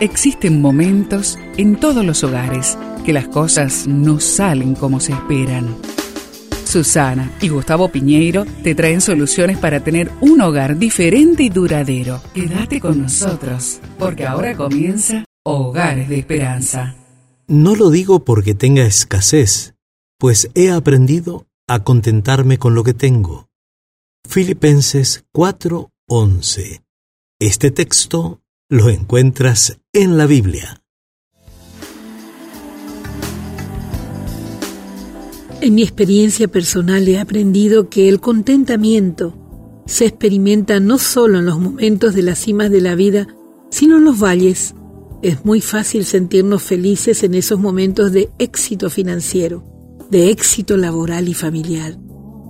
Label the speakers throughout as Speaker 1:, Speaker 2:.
Speaker 1: Existen momentos en todos los hogares que las cosas no salen como se esperan. Susana y Gustavo Piñeiro te traen soluciones para tener un hogar diferente y duradero. Quédate con nosotros, porque ahora comienza Hogares de Esperanza.
Speaker 2: No lo digo porque tenga escasez, pues he aprendido a contentarme con lo que tengo. Filipenses 4:11. Este texto lo encuentras en la Biblia.
Speaker 3: En mi experiencia personal he aprendido que el contentamiento se experimenta no solo en los momentos de las cimas de la vida, sino en los valles. Es muy fácil sentirnos felices en esos momentos de éxito financiero, de éxito laboral y familiar.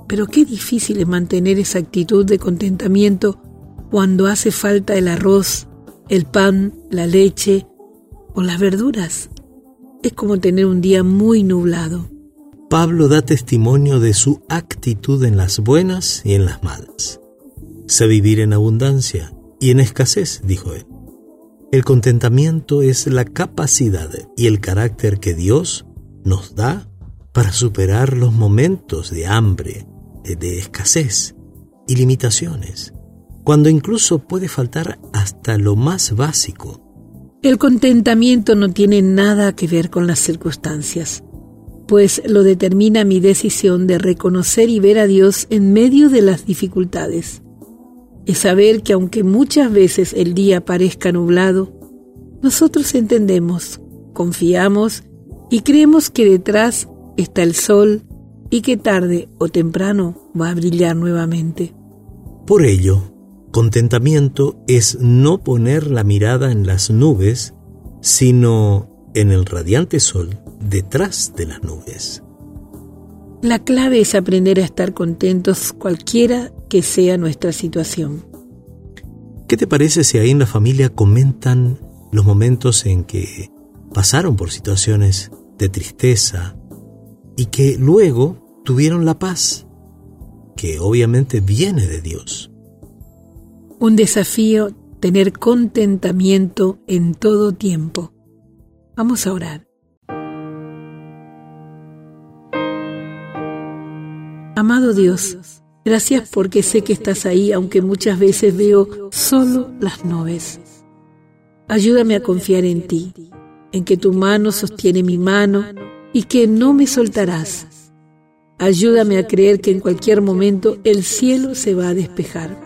Speaker 3: Pero qué difícil es mantener esa actitud de contentamiento cuando hace falta el arroz, el pan, la leche o las verduras. Es como tener un día muy nublado.
Speaker 2: Pablo da testimonio de su actitud en las buenas y en las malas. Sé vivir en abundancia y en escasez, dijo él. El contentamiento es la capacidad y el carácter que Dios nos da para superar los momentos de hambre, de escasez y limitaciones cuando incluso puede faltar hasta lo más básico.
Speaker 3: El contentamiento no tiene nada que ver con las circunstancias, pues lo determina mi decisión de reconocer y ver a Dios en medio de las dificultades. Es saber que aunque muchas veces el día parezca nublado, nosotros entendemos, confiamos y creemos que detrás está el sol y que tarde o temprano va a brillar nuevamente.
Speaker 2: Por ello, Contentamiento es no poner la mirada en las nubes, sino en el radiante sol detrás de las nubes.
Speaker 3: La clave es aprender a estar contentos cualquiera que sea nuestra situación.
Speaker 2: ¿Qué te parece si ahí en la familia comentan los momentos en que pasaron por situaciones de tristeza y que luego tuvieron la paz, que obviamente viene de Dios?
Speaker 3: Un desafío tener contentamiento en todo tiempo. Vamos a orar. Amado Dios, gracias porque sé que estás ahí, aunque muchas veces veo solo las nubes. Ayúdame a confiar en ti, en que tu mano sostiene mi mano y que no me soltarás. Ayúdame a creer que en cualquier momento el cielo se va a despejar